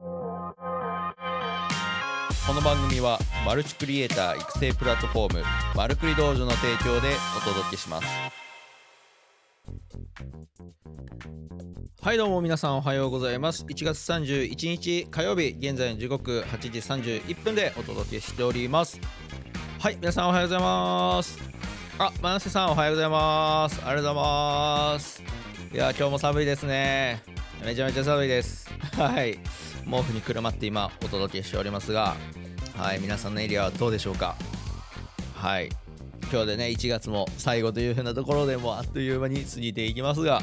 この番組はマルチクリエイター育成プラットフォームマルクリ道場の提供でお届けします。はいどうも皆さんおはようございます。1月31日火曜日現在の時刻8時31分でお届けしております。はい皆さんおはようございます。あ真瀬さんおはようございます。ありがとうございます。いや今日も寒いですね。めちゃめちゃ寒いです。はい。毛布にくるまって今お届けしておりますがはい。皆さんのエリアはどうでしょうか？はい。今日でね1月も最後という風なところでもあっという間に過ぎていきますが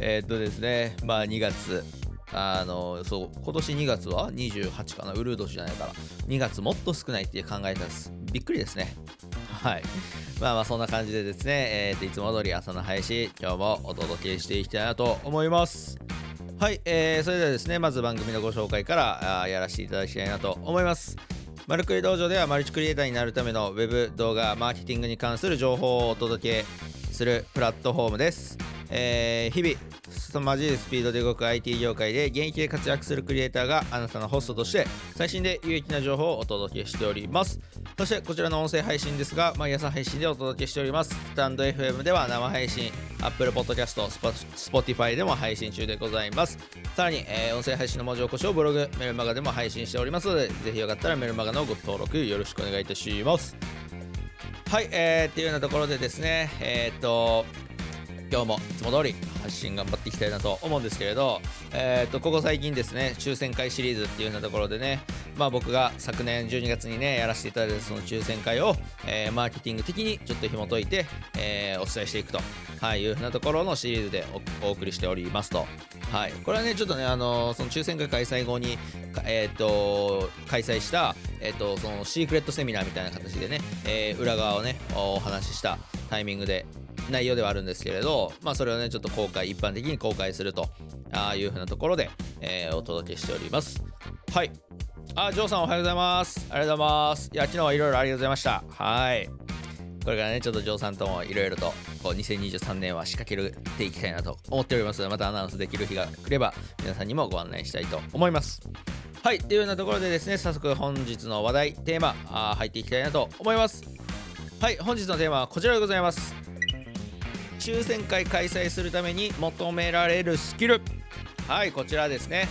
えー、っとですねまあ2月あのそう今年2月は28かな？ウルードじゃないから。2月もっと少ないって考えたんです。びっくりですね。はい。まあまあそんな感じでですね、えー、といつも通り朝の配信今日もお届けしていきたいなと思います。はい、えー、それではですねまず番組のご紹介からあやらせていただきたいなと思います。マルクリ道場ではマルチクリエイターになるためのウェブ動画マーケティングに関する情報をお届けするプラットフォームです、えー、日々凄まじいスピードで動く IT 業界で現役で活躍するクリエイターがあなたのホストとして最新で有益な情報をお届けしております。そしてこちらの音声配信ですが毎朝配信でお届けしております。スタンド FM では生配信 Apple Podcast、Spotify でも配信中でございます。さらに、えー、音声配信の文字起こしをブログメルマガでも配信しておりますのでぜひよかったらメルマガのご登録よろしくお願いいたします。はい、えー、っていうようなところでですねえー、っと今日もいつも通り発信頑張っていきたいなと思うんですけれど、えー、とここ最近ですね抽選会シリーズっていうようなところでねまあ僕が昨年12月にねやらせていただいたその抽選会を、えー、マーケティング的にちょっと紐解いて、えー、お伝えしていくと、はい、いうふうなところのシリーズでお送りしておりますと。はい、これはねちょっとねあのその抽選会開催後にえっ、と開催した、えーと、そのシークレットセミナーみたいな形でね、えー、裏側をねお話ししたタイミングで内容ではあるんですけれど、まあ、それをねちょっと公開一般的に公開するとあいうふうなところで、えー、お届けしております。はい。あジョーさんおはようございます。ありがとうございます。いや昨日はいろいろありがとうございました。はい。これからねちょっとジョーさんともいろいろとこう2023年は仕掛けていきたいなと思っております。のでまたアナウンスできる日が来れば皆さんにもご案内したいと思います。はい。というようなところでですね早速本日の話題テーマあ入っていきたいなと思います。はい。本日のテーマはこちらでございます。抽選会開催するために求められるスキル。はいこちらですね。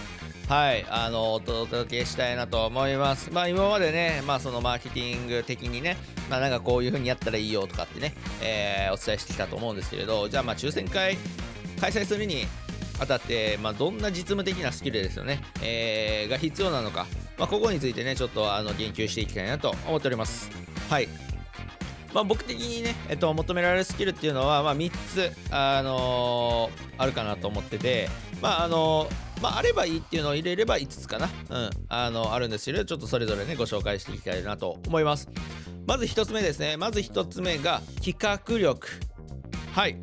はいあのお届けしたいなと思います。まあ今までねまあそのマーケティング的にねまあなんかこういう風にやったらいいよとかってね、えー、お伝えしてきたと思うんですけれどじゃあまあ抽選会開催するにあたって、まあ、どんな実務的なスキルですよね、えー、が必要なのか、まあ、ここについてねちょっとあの言及していきたいなと思っております。はい。まあ、僕的にね、えっと、求められるスキルっていうのは、まあ、3つ、あのー、あるかなと思ってて、まああのー、まあ、あればいいっていうのを入れれば5つかな、うん、あのあるんですけどちょっとそれぞれねご紹介していきたいなと思います。まず1つ目ですね。まず1つ目が企画力。はい。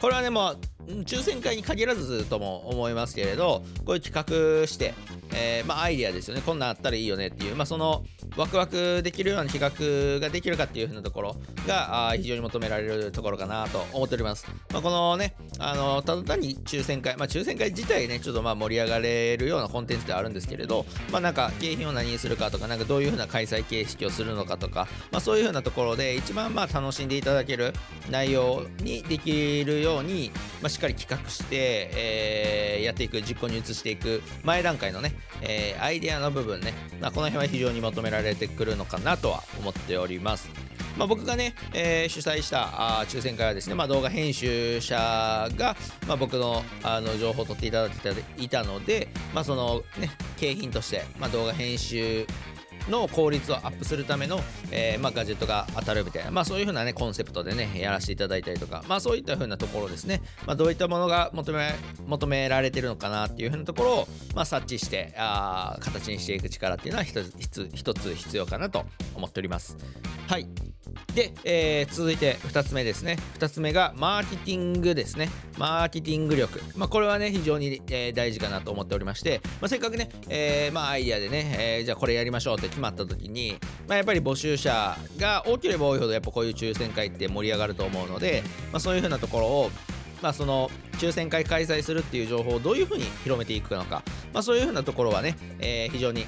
これはねもう抽選会に限らずとも思いますけれどこういう企画して、えー、まあ、アイデアですよね。こんなんあったらいいよねっていう、まあ、そのワクワクできるような企画ができるかっていう風なところが非常に求められるところかなと思っております。まあ、このね、あのただ単に抽選会、まあ、抽選会自体ね、ちょっとまあ盛り上がれるようなコンテンツではあるんですけれど、まあ、なんか景品を何にするかとか、なんかどういう風な開催形式をするのかとか、まあ、そういう風なところで一番まあ楽しんでいただける内容にできるように、まあ、しっかり企画して、えー、やっていく、実行に移していく前段階のね、えー、アイデアの部分ね、まあ、この辺は非常に求められてくるのかなとは思っております。まあ、僕がね、えー、主催したあ抽選会はですね、まあ、動画編集者が、まあ、僕のあの情報を取っていただいていたので、まあ、そのね、景品として、まあ、動画編集の効率をアップするための、えー、まあ、ガジェットが当たるみたいな、まあ、そういうふうなね、コンセプトでね、やらせていただいたりとか、まあ、そういったふうなところですね、まあ、どういったものが求め求められてるのかなっていうふうなところを、まあ、察知して、あ形にしていく力っていうのは一つ一つ必要かなと思っております。はい。で、えー、続いて2つ目ですね。2つ目がマーケティングですね。マーケティング力。まあ、これはね、非常に、えー、大事かなと思っておりまして、まあ、せっかくね、えー、まあ、アイディアでね、えー、じゃあこれやりましょうって決まった時に、まあ、やっぱり募集者が多ければ多いほど、やっぱこういう抽選会って盛り上がると思うので、まあ、そういうふうなところを、まあ、その抽選会開催するっていう情報をどういうふうに広めていくのか、まあ、そういうふうなところはね、えー、非常に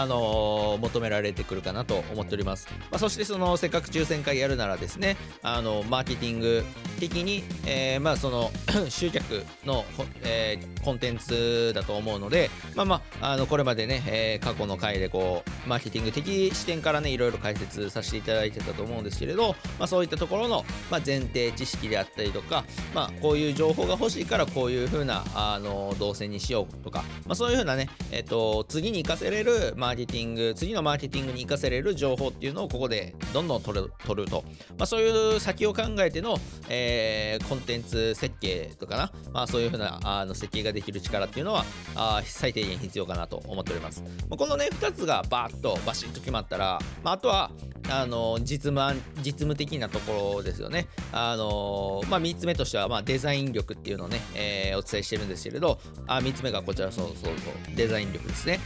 あの、求められてくるかなと思っております。まあ、そしてそのせっかく抽選会やるならですね、あのマーケティング的に、えー、まあその 集客の、えー、コンテンツだと思うので、まあまあ、あのこれまでね、えー、過去の回でこうマーケティング的視点からねいろいろ解説させていただいてたと思うんですけれど、まあ、そういったところの、まあ、前提知識であったりとか、まあ、こういう情報が欲しいからこういうふうなあの動線にしようとか、まあ、そういうふうなね、えっ、と次に活かせれるマーケティング次のマーケティングに活かせれる情報っていうのをここでどんどん取る取ると、まあ、そういう先を考えての、えー、コンテンツ設計とかな、まあ、そういうふうなあの設計ができる力っていうのはあ最低限必要かなと思っております、まあ、このね2つがバーッとバシッと決まったら、まあ、あとはあの実務実務的なところですよね。あのまあ、3つ目としては、まあ、デザイン力っていうのをね、えー、お伝えしてるんですけれどあ3つ目がこちら。そうそうそう。デザイン力ですね。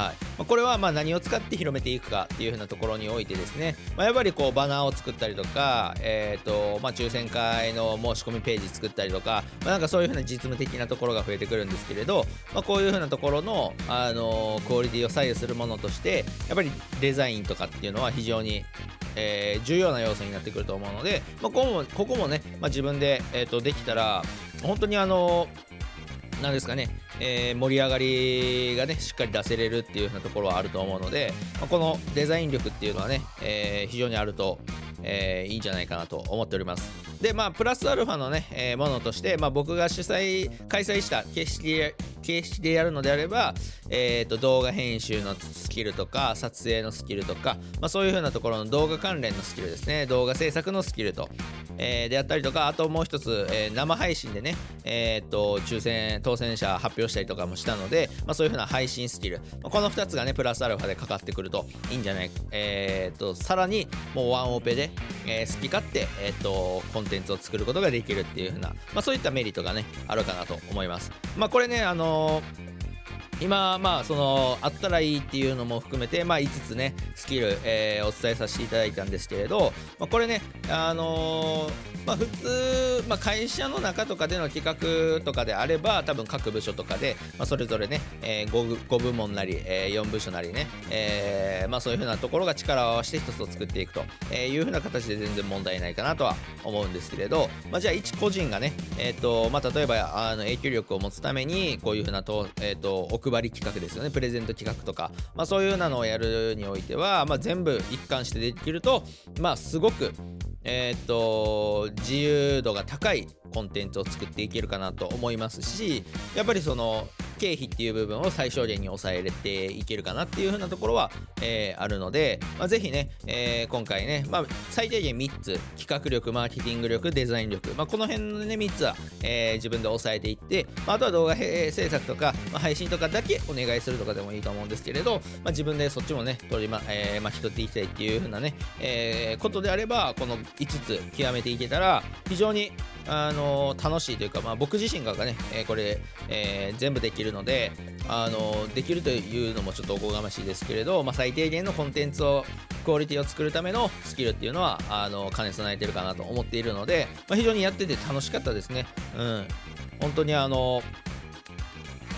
はい。まあ、これはま何を使って広めていくかっていう風なところにおいてですね、まあ、やっぱりこうバナーを作ったりとか、えーとまあ、抽選会の申し込みページ作ったりとか、ま、なんかそういう風な実務的なところが増えてくるんですけれど、ま、こういう風なところの、あのー、クオリティを左右するものとしてやっぱりデザインとかっていうのは非常にえー、重要な要素になってくると思うので、まあ、ここもここもね、まあ、自分で、えーとできたら本当にあのなんですかね、えー、盛り上がりがねしっかり出せれるっていうようなところはあると思うので、まあ、このデザイン力っていうのはね、えー、非常にあると、えー、いいんじゃないかなと思っております。でまあプラスアルファのね、えものとして、まあ、僕が主催開催した景色形式でやるのであれば、えーと、動画編集のスキルとか撮影のスキルとか、まあ、そういう風なところの動画関連のスキルですね。動画制作のスキルと、えー、であったりとかあともう一つ、えー、生配信でね、えーと、抽選当選者発表したりとかもしたので、まあ、そういう風な配信スキル、まあ、この2つがねプラスアルファでかかってくるといいんじゃないかえーと、さらにもうワンオペで、えー、好き勝手、えー、とコンテンツを作ることができるっていう風な、まあ、そういったメリットがねあるかなと思います。まあこれねあの今まあそのあったらいいっていうのも含めてまあ5つねスキル、えー、お伝えさせていただいたんですけれど、まあ、これねあのーまあ、普通、まあ、会社の中とかでの企画とかであれば多分各部署とかで、まあ、それぞれね、えー、5, 5部門なり、えー、4部署なりね、えーまあ、そういうふうなところが力を合わせて一つを作っていくというふうな形で全然問題ないかなとは思うんですけれど、まあ、じゃあ一個人がね、えーとまあ、例えばあの影響力を持つためにこういうふうなと、えーと、お配り企画ですよねプレゼント企画とか、まあ、そういうなのをやるにおいては、まあ、全部一貫してできると、まあ、すごくえっ、と自由度が高いコンテンツを作っていけるかなと思いますしやっぱりその経費っていう部分を最小限に抑えれていけるかなっていう風なところは、えー、あるので、まあ、ぜひね、えー、今回ね、まあ、最低限3つ企画力マーケティング力デザイン力、まあ、この辺のね3つは、えー、自分で抑えていって、まあ、あとは動画制作とか、まあ、配信とかだけお願いするとかでもいいと思うんですけれど、まあ、自分でそっちもね取りま、えーまあ、引っていきたいっていう風なね、えー、ことであればこの5つ極めていけたら非常にあの楽しいというか、まあ、僕自身がね、えー、これ、えー、全部できるので、あのできるというのもちょっとおこがましいですけれど、まあ、最低限のコンテンツをクオリティを作るためのスキルっていうのはあの兼ね備えてるかなと思っているので、まあ、非常にやってて楽しかったですね。うん、本当にあの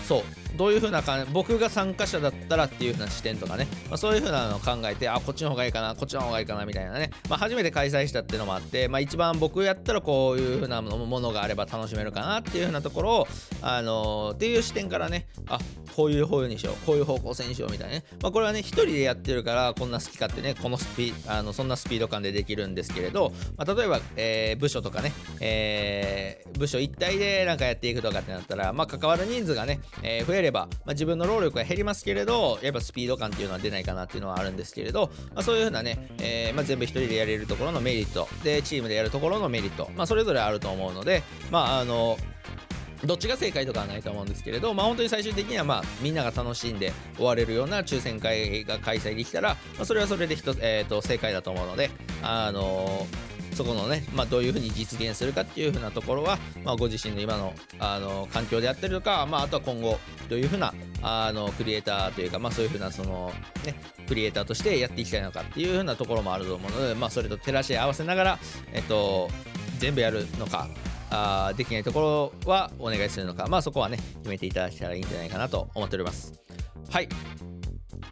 そうどういう風な感じ僕が参加者だったらっていう風な視点とかね、まあ、そういう風なのを考えてあこっちの方がいいかなこっちの方がいいかなみたいなね、まあ、初めて開催したっていうのもあって、まあ、一番僕やったらこういう風なものがあれば楽しめるかなっていう風なところをあのー、っていう視点からねあこういう方にしようこういう方向性にしようみたいなね、まあ、これはね一人でやってるからこんな好き勝手ねこのスピあのそんなスピード感でできるんですけれど、まあ、例えば、えー、部署とかね、えー、部署一体でなんかやっていくとかってなったら、まあ、関わる人数がね、えー、増えれば、まあ、自分の労力が減りますけれどやっぱスピード感っていうのは出ないかなっていうのはあるんですけれど、まあ、そういう風なね、えーまあ、全部一人でやれるところのメリット。でチームでやるところのメリット、まあ、それぞれあると思うのでまああのどっちが正解とかはないと思うんですけれど、まあ、本当に最終的には、まあ、みんなが楽しんで終われるような抽選会が開催できたら、まあ、それはそれで一、えーと、正解だと思うので、あのーそこのね、まあ、どういうふうに実現するかっていうふうなところは、まあ、ご自身の今のあの環境であったりとか、まあ、あとは今後どういうふうなあのクリエイターというか、まあ、そういうふうなその、ね、クリエイターとしてやっていきたいのかっていうふうなところもあると思うので、まあ、それと照らし合わせながら、えっと、全部やるのかあできないところはお願いするのかまあそこはね決めていただけたらいいんじゃないかなと思っております。はい。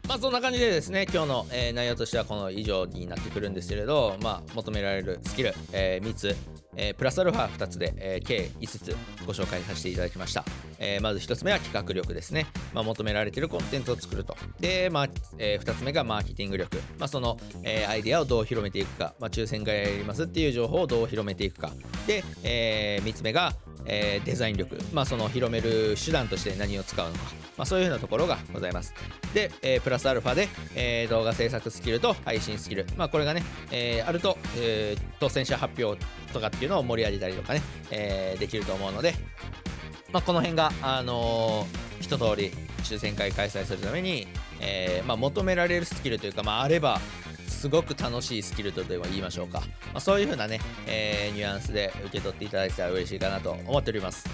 まあそんな感じでですね今日の、えー、内容としてはこの以上になってくるんですけれどまあ求められるスキル、えー、3つえー、プラスアルファ2つで、え、計5つご紹介させていただきました、えー、まず1つ目は企画力ですね、まあ、求められているコンテンツを作ると。で、まあえー、2つ目がマーケティング力、まあ、その、えー、アイデアをどう広めていくか、まあ、抽選会やりますっていう情報をどう広めていくか。で、えー、3つ目が、えー、デザイン力、まあ、その広める手段として何を使うのか、まあ、そういうふうなところがございます。で、えー、プラスアルファで、えー、動画制作スキルと配信スキル、まあ、これがね、えー、あると、えー、当選者発表とかっていうのを盛り上げたりとかね、えー、できると思うので、まあ、この辺が、あのー、一通り抽選会開催するために、えーまあ、求められるスキルというか、まあ、あればすごく楽しいスキルとでも言いましょうか、まあ、そういう風なね、えー、ニュアンスで受け取っていただけたら嬉しいかなと思っております。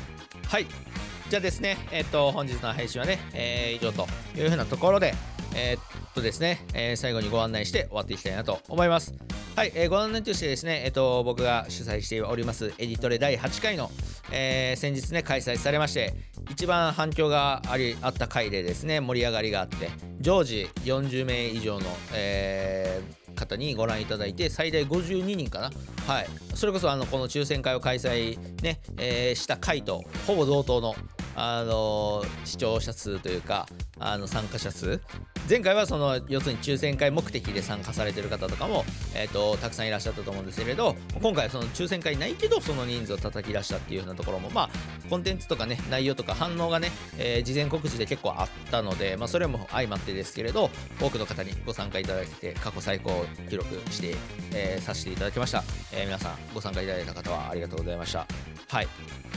はい。じゃあですねえっ、と本日の配信はね、え、以上という風なところでえ、っとですね、え、最後にご案内して終わっていきたいなと思います。はい、えー、ご案内としてですね、えっと、僕が主催しておりますエディトレ第8回の、えー、先日ね、開催されまして、一番反響がありあった回でですね、盛り上がりがあって、常時40名以上の、えー、方にご覧いただいて、最大52人かな。はい。それこそ、あの、この抽選会を開催ね、えー、した回と、ほぼ同等の、あの視聴者数というかあの参加者数前回はその要するに抽選会目的で参加されてる方とかも、えーと、たくさんいらっしゃったと思うんですけれど今回はその抽選会ないけどその人数を叩き出したっていうようなところもまあコンテンツとかね内容とか反応がね、えー、事前告知で結構あったので、まあ、それも相まってですけれど多くの方にご参加いただいて過去最高記録して、えー、させていただきました、えー、皆さんご参加いただいた方はありがとうございました。はい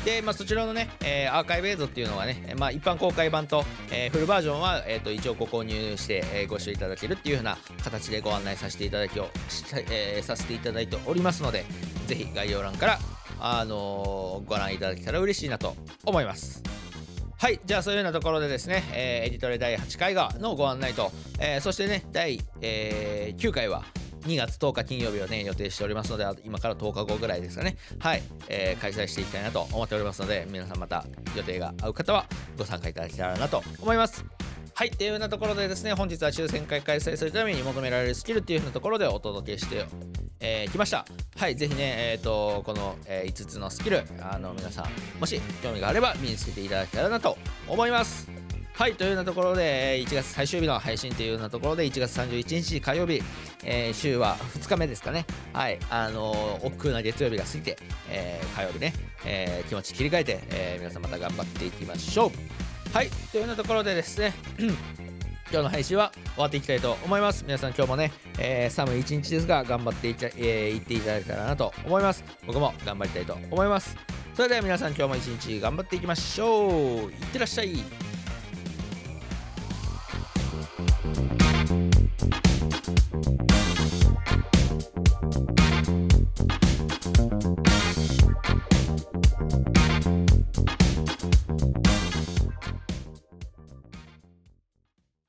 で、まあ、そちらのね、えー、アーカイブ映像っていうのがね、まあ、一般公開版と、えー、フルバージョンは、えーと、一応ご購入して、えー、ご視聴いただけるっていう風な形でご案内させていただきを、えー、させていただいておりますので、ぜひ概要欄から、あの、ご覧いただけたら嬉しいなと思います。はい、じゃあそういうようなところでですね、え、エディトレ第8回がのご案内と、え、そしてね、第、え、9回は、2月10日金曜日をね、予定しておりますので、今から10日後ぐらいですかね、はい、えー、開催していきたいなと思っておりますので、皆さんまた予定が合う方はご参加いただけたらなと思います。はい、っていうようなところでですね、本日は抽選会開催するために求められるスキルっていう風なところでお届けしてえー、来ました。はい、ぜひね、えっ、ー、と、この、えー、5つのスキル、あの、皆さん、もし興味があれば身につけていただけたらなと思います。はい、というようなところで、1月最終日の配信というようなところで、1月31日火曜日、えー、週は2日目ですかね。はい、あのー、億劫な月曜日が過ぎて、えー、火曜日ね、えー、気持ち切り替えて、えー、皆さんまた頑張っていきましょう。はい、というようなところでですね、今日の配信は終わっていきたいと思います。皆さん今日もね、えー、寒い一日ですが、頑張ってい,、えー、いっていただけたらなと思います。僕も頑張りたいと思います。それでは皆さん今日も一日頑張っていきましょう。いってらっしゃい。